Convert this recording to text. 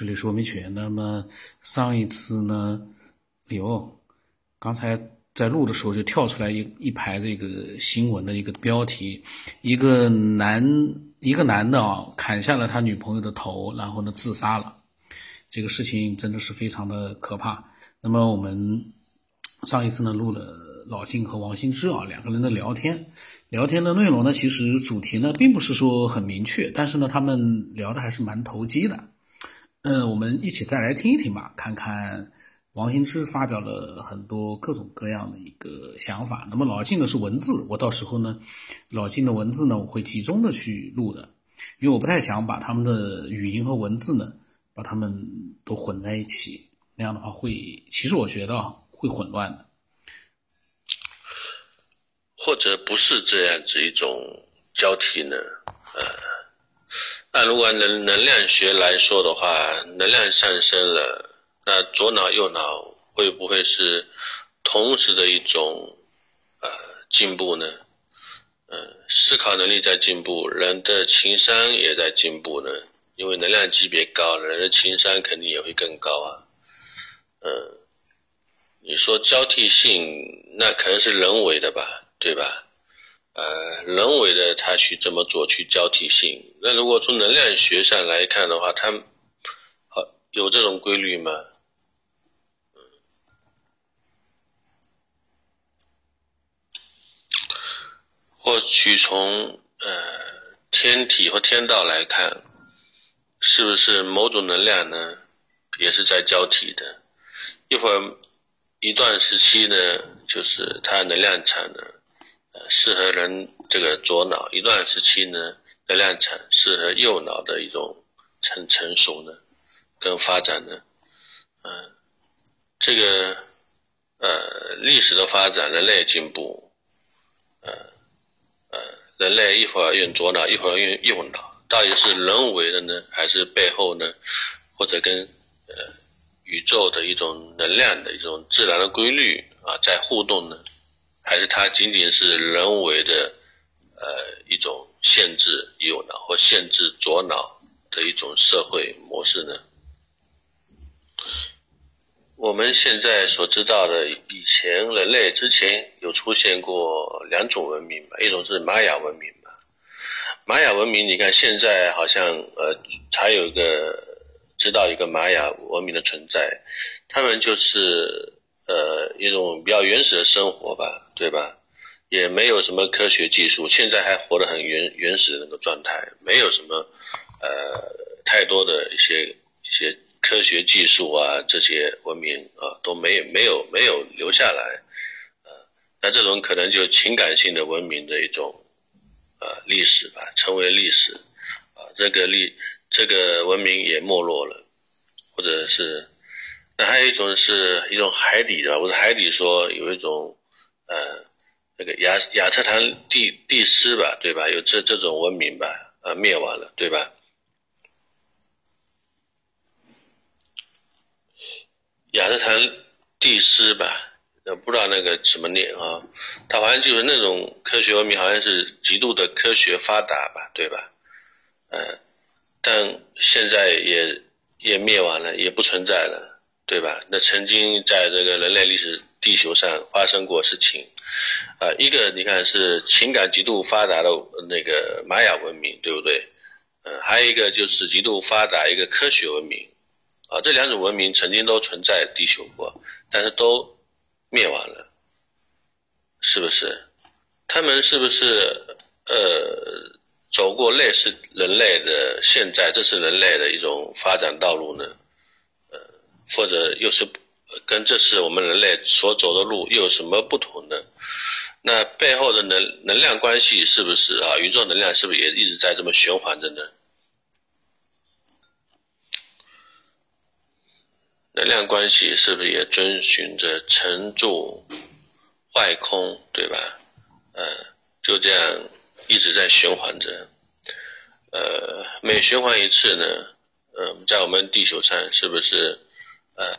这里是文明犬。那么上一次呢，哎呦，刚才在录的时候就跳出来一一排这个新闻的一个标题，一个男一个男的啊砍下了他女朋友的头，然后呢自杀了。这个事情真的是非常的可怕。那么我们上一次呢录了老金和王新之啊两个人的聊天，聊天的内容呢其实主题呢并不是说很明确，但是呢他们聊的还是蛮投机的。嗯，我们一起再来听一听吧，看看王新之发表了很多各种各样的一个想法。那么老晋的是文字，我到时候呢，老晋的文字呢，我会集中的去录的，因为我不太想把他们的语音和文字呢，把他们都混在一起，那样的话会，其实我觉得会混乱的，或者不是这样子一种交替呢，呃。按如果能能量学来说的话，能量上升了，那左脑右脑会不会是同时的一种呃进步呢？呃，思考能力在进步，人的情商也在进步呢。因为能量级别高，人的情商肯定也会更高啊。嗯，你说交替性，那可能是人为的吧，对吧？呃，人为的他去这么做，去交替性。那如果从能量学上来看的话，它好有这种规律吗？或许从呃天体或天道来看，是不是某种能量呢，也是在交替的？一会儿一段时期呢，就是它能量场呢。呃，适合人这个左脑一段时期呢，能量场适合右脑的一种成成熟呢，跟发展呢，嗯，这个呃历史的发展，人类进步，呃呃，人类一会儿用左脑，一会儿用右脑，到底是人为的呢，还是背后呢，或者跟呃宇宙的一种能量的一种自然的规律啊在互动呢？还是它仅仅是人为的，呃，一种限制右脑或限制左脑的一种社会模式呢？我们现在所知道的，以前人类之前有出现过两种文明吧，一种是玛雅文明吧。玛雅文明，你看现在好像呃，还有一个知道一个玛雅文明的存在，他们就是。呃，一种比较原始的生活吧，对吧？也没有什么科学技术，现在还活得很原原始的那个状态，没有什么呃太多的一些一些科学技术啊，这些文明啊都没有没有没有留下来，呃，那这种可能就情感性的文明的一种呃历史吧，成为历史啊，这个历这个文明也没落了，或者是。那还有一种是一种海底的，我是海底说有一种，呃，那个亚亚特兰蒂蒂斯吧，对吧？有这这种文明吧，呃，灭亡了，对吧？亚特兰蒂斯吧，呃，不知道那个怎么念啊？它好像就是那种科学文明，好像是极度的科学发达吧，对吧？呃，但现在也也灭亡了，也不存在了。对吧？那曾经在这个人类历史地球上发生过事情，啊，一个你看是情感极度发达的那个玛雅文明，对不对？嗯，还有一个就是极度发达一个科学文明，啊，这两种文明曾经都存在地球过，但是都灭亡了，是不是？他们是不是呃走过类似人类的现在，这是人类的一种发展道路呢？呃或者又是跟这是我们人类所走的路又有什么不同呢？那背后的能能量关系是不是啊？宇宙能量是不是也一直在这么循环着呢？能量关系是不是也遵循着沉住坏空，对吧？呃，就这样一直在循环着。呃，每循环一次呢，呃，在我们地球上是不是？呃，